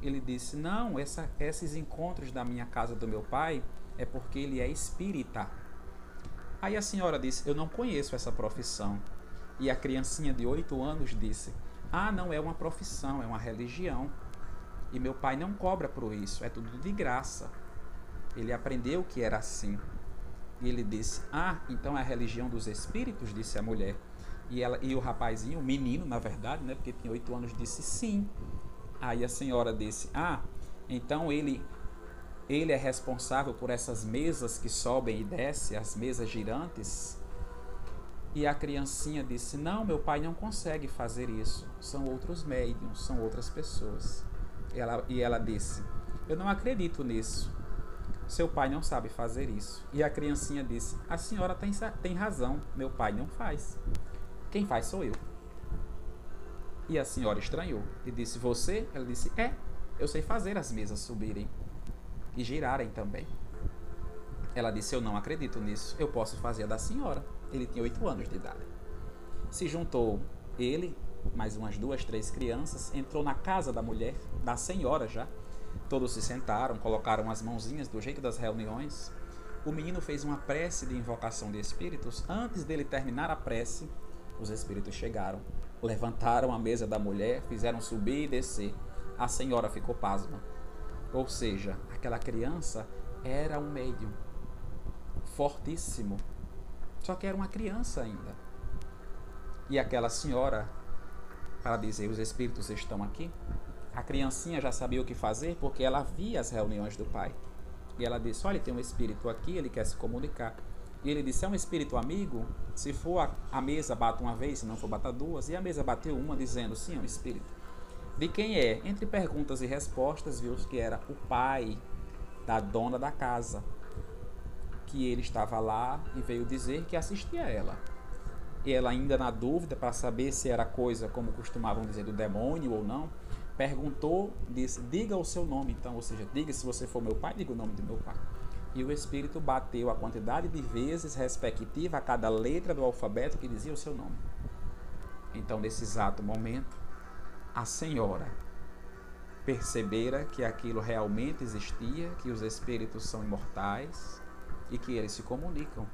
Ele disse: Não, essa, esses encontros da minha casa do meu pai é porque ele é espírita. Aí a senhora disse: Eu não conheço essa profissão. E a criancinha de oito anos disse: Ah, não é uma profissão, é uma religião. E meu pai não cobra por isso, é tudo de graça. Ele aprendeu que era assim. E ele disse: Ah, então é a religião dos espíritos? Disse a mulher. E, ela, e o rapazinho, o menino, na verdade, né, porque tinha oito anos, disse sim. Aí a senhora disse: Ah, então ele ele é responsável por essas mesas que sobem e descem, as mesas girantes? E a criancinha disse: Não, meu pai não consegue fazer isso. São outros médiums, são outras pessoas. Ela, e ela disse: Eu não acredito nisso. Seu pai não sabe fazer isso. E a criancinha disse: A senhora tem, tem razão, meu pai não faz. Quem faz sou eu. E a senhora estranhou e disse: Você? Ela disse: É, eu sei fazer as mesas subirem e girarem também. Ela disse: Eu não acredito nisso, eu posso fazer a da senhora. Ele tinha oito anos de idade. Se juntou ele, mais umas duas, três crianças, entrou na casa da mulher, da senhora já. Todos se sentaram, colocaram as mãozinhas do jeito das reuniões. O menino fez uma prece de invocação de espíritos. Antes dele terminar a prece, os espíritos chegaram, levantaram a mesa da mulher, fizeram subir e descer. A senhora ficou pasma. Ou seja, aquela criança era um médium fortíssimo. Só que era uma criança ainda. E aquela senhora, para dizer: os espíritos estão aqui. A criancinha já sabia o que fazer porque ela via as reuniões do pai. E ela disse: Olha, tem um espírito aqui, ele quer se comunicar. E ele disse: É um espírito amigo? Se for a, a mesa, bata uma vez, se não for, bata duas. E a mesa bateu uma, dizendo: Sim, é um espírito. De quem é? Entre perguntas e respostas, viu que era o pai da dona da casa. Que ele estava lá e veio dizer que assistia a ela. E ela, ainda na dúvida, para saber se era coisa, como costumavam dizer, do demônio ou não, perguntou, disse: Diga o seu nome, então, ou seja, diga se você for meu pai, diga o nome do meu pai e o Espírito bateu a quantidade de vezes respectiva a cada letra do alfabeto que dizia o seu nome. Então, nesse exato momento, a senhora percebera que aquilo realmente existia, que os espíritos são imortais e que eles se comunicam.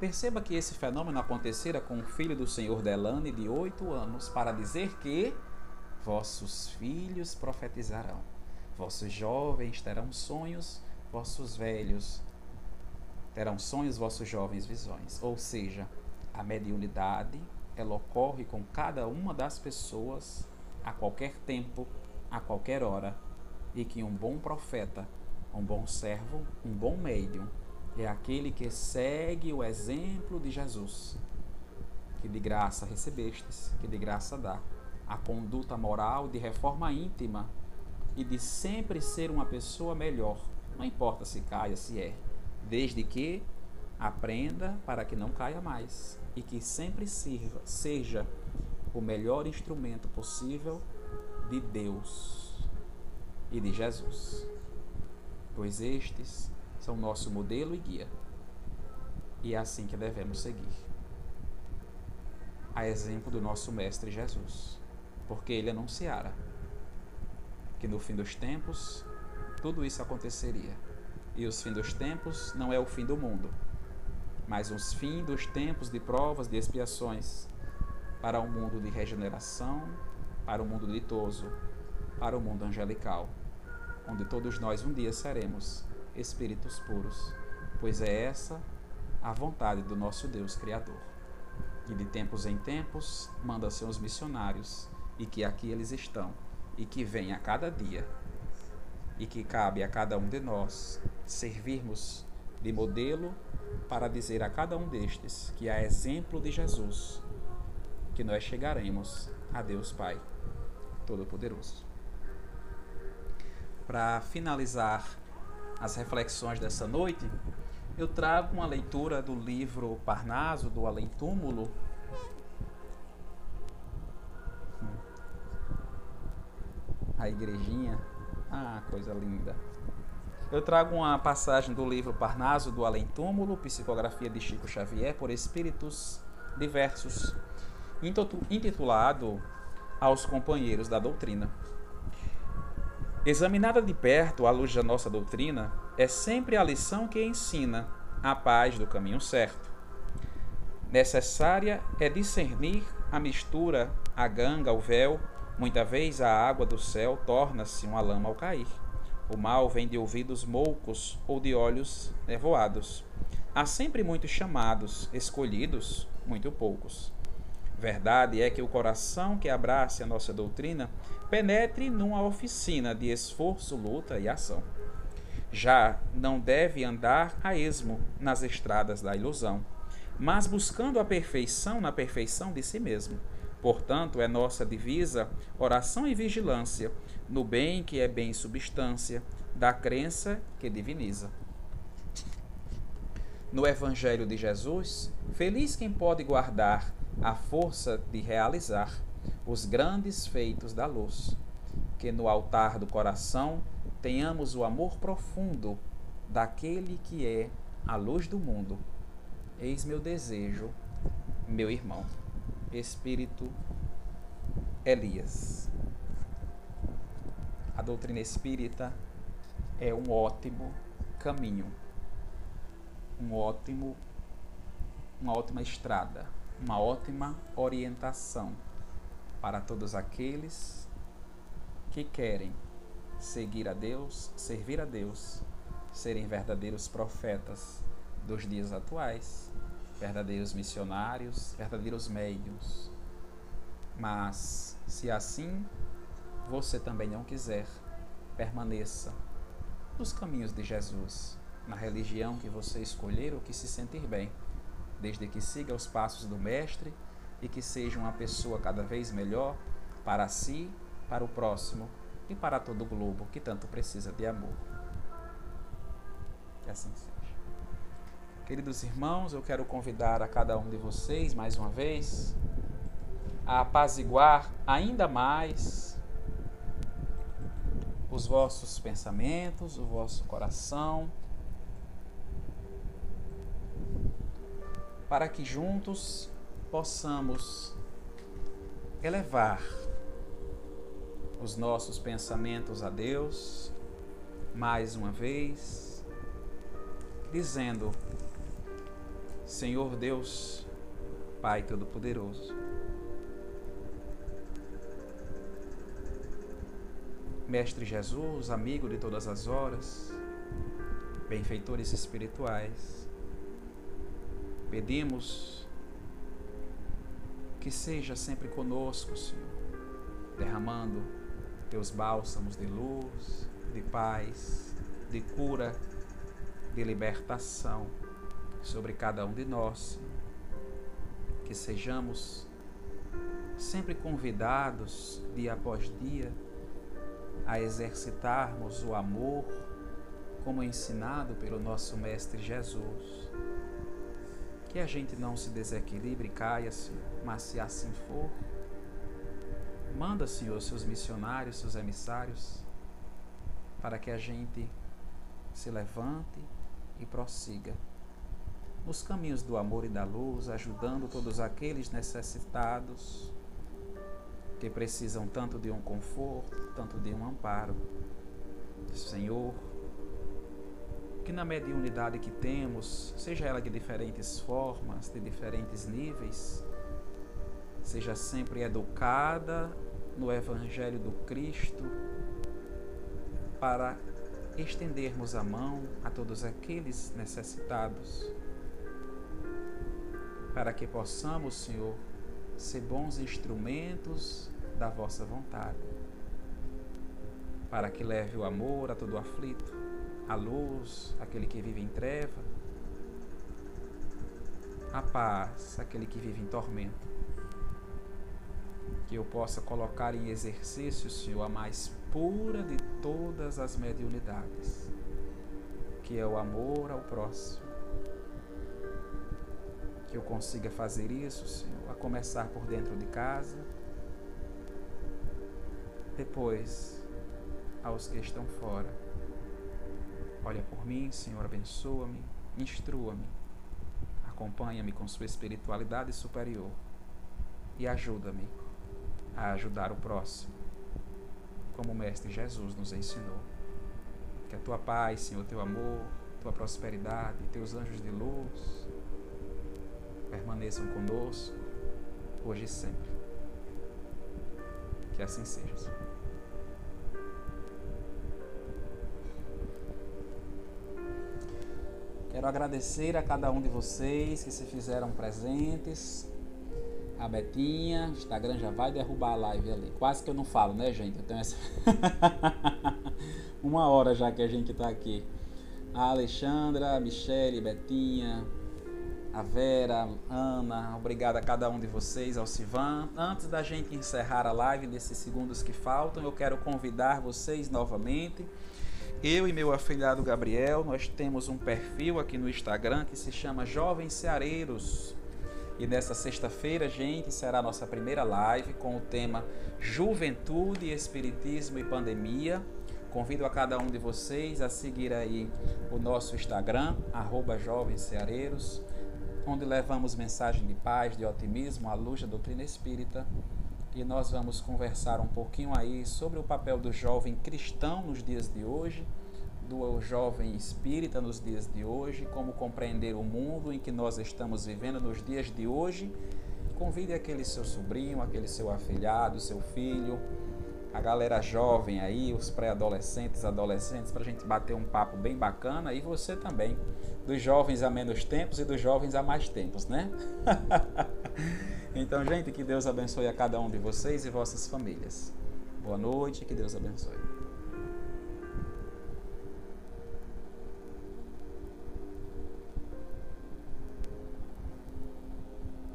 Perceba que esse fenômeno acontecera com o filho do senhor Delane de oito anos para dizer que vossos filhos profetizarão, vossos jovens terão sonhos vossos velhos terão sonhos, vossos jovens visões. Ou seja, a mediunidade ela ocorre com cada uma das pessoas a qualquer tempo, a qualquer hora, e que um bom profeta, um bom servo, um bom médium é aquele que segue o exemplo de Jesus, que de graça recebestes, que de graça dá, a conduta moral de reforma íntima e de sempre ser uma pessoa melhor, não importa se caia, se é, desde que aprenda para que não caia mais e que sempre sirva, seja o melhor instrumento possível de Deus e de Jesus, pois estes são nosso modelo e guia. E é assim que devemos seguir. A exemplo do nosso Mestre Jesus, porque ele anunciara que no fim dos tempos tudo isso aconteceria. E os fim dos tempos não é o fim do mundo, mas os fim dos tempos de provas, de expiações, para um mundo de regeneração, para o um mundo ditoso, para o um mundo angelical, onde todos nós um dia seremos espíritos puros, pois é essa a vontade do nosso Deus Criador. E de tempos em tempos manda seus missionários, e que aqui eles estão, e que vem a cada dia, e que cabe a cada um de nós servirmos de modelo para dizer a cada um destes que, a exemplo de Jesus, que nós chegaremos a Deus Pai Todo-Poderoso. Para finalizar as reflexões dessa noite, eu trago uma leitura do livro Parnaso, do Além Túmulo. A igrejinha. Ah, coisa linda. Eu trago uma passagem do livro Parnaso, do Além Túmulo, psicografia de Chico Xavier, por espíritos diversos, intitulado Aos Companheiros da Doutrina. Examinada de perto à luz da nossa doutrina, é sempre a lição que ensina a paz do caminho certo. Necessária é discernir a mistura, a ganga, o véu, muita vez a água do céu torna-se uma lama ao cair. O mal vem de ouvidos moucos ou de olhos nevoados. Há sempre muitos chamados, escolhidos, muito poucos. Verdade é que o coração que abrace a nossa doutrina penetre numa oficina de esforço, luta e ação. Já não deve andar a esmo nas estradas da ilusão, mas buscando a perfeição na perfeição de si mesmo. Portanto, é nossa divisa oração e vigilância no bem que é bem substância, da crença que diviniza. No Evangelho de Jesus, feliz quem pode guardar a força de realizar os grandes feitos da luz. Que no altar do coração tenhamos o amor profundo daquele que é a luz do mundo. Eis meu desejo, meu irmão. Espírito Elias. A doutrina espírita é um ótimo caminho, um ótimo, uma ótima estrada, uma ótima orientação para todos aqueles que querem seguir a Deus, servir a Deus, serem verdadeiros profetas dos dias atuais, verdadeiros missionários, verdadeiros médios. Mas, se assim você também não quiser, permaneça nos caminhos de Jesus, na religião que você escolher ou que se sentir bem, desde que siga os passos do Mestre e que seja uma pessoa cada vez melhor para si, para o próximo e para todo o globo que tanto precisa de amor. Que assim seja. Queridos irmãos, eu quero convidar a cada um de vocês mais uma vez a apaziguar ainda mais os vossos pensamentos, o vosso coração, para que juntos possamos elevar os nossos pensamentos a Deus mais uma vez, dizendo: Senhor Deus, Pai Todo-Poderoso, Mestre Jesus, amigo de todas as horas, benfeitores espirituais, pedimos que seja sempre conosco, Senhor, derramando teus bálsamos de luz, de paz, de cura de libertação sobre cada um de nós. Que sejamos sempre convidados, dia após dia, a exercitarmos o amor como ensinado pelo nosso Mestre Jesus. Que a gente não se desequilibre e caia, Senhor, mas se assim for, manda, Senhor, seus missionários, seus emissários, para que a gente se levante e prossiga nos caminhos do amor e da luz, ajudando todos aqueles necessitados que precisam tanto de um conforto, tanto de um amparo. Senhor, que na mediunidade que temos, seja ela de diferentes formas, de diferentes níveis, seja sempre educada no Evangelho do Cristo, para estendermos a mão a todos aqueles necessitados, para que possamos, Senhor, ser bons instrumentos da vossa vontade, para que leve o amor a todo aflito, a luz àquele que vive em treva, a paz àquele que vive em tormento. Que eu possa colocar em exercício, Senhor, a mais pura de todas as mediunidades, que é o amor ao próximo. Que eu consiga fazer isso, Senhor, a começar por dentro de casa, depois aos que estão fora. Olha por mim, Senhor, abençoa-me, instrua-me, acompanha-me com sua espiritualidade superior e ajuda-me a ajudar o próximo como o Mestre Jesus nos ensinou. Que a tua paz, Senhor, teu amor, tua prosperidade, teus anjos de luz permaneçam conosco, hoje e sempre. Que assim seja. Quero agradecer a cada um de vocês que se fizeram presentes a Betinha, Instagram já vai derrubar a live ali. Quase que eu não falo, né, gente? Eu tenho essa. Uma hora já que a gente tá aqui. A Alexandra, a Michele, Betinha, a Vera, Ana, obrigado a cada um de vocês, ao Sivan. Antes da gente encerrar a live, nesses segundos que faltam, eu quero convidar vocês novamente. Eu e meu afilhado Gabriel, nós temos um perfil aqui no Instagram que se chama Jovens Ceareiros. E nessa sexta-feira, gente, será a nossa primeira live com o tema Juventude, Espiritismo e Pandemia. Convido a cada um de vocês a seguir aí o nosso Instagram, arroba onde levamos mensagem de paz, de otimismo à luz da doutrina espírita. E nós vamos conversar um pouquinho aí sobre o papel do jovem cristão nos dias de hoje do jovem espírita nos dias de hoje, como compreender o mundo em que nós estamos vivendo nos dias de hoje. Convide aquele seu sobrinho, aquele seu afilhado, seu filho, a galera jovem aí, os pré-adolescentes, adolescentes, para a gente bater um papo bem bacana e você também, dos jovens a menos tempos e dos jovens a mais tempos, né? então, gente, que Deus abençoe a cada um de vocês e vossas famílias. Boa noite, que Deus abençoe.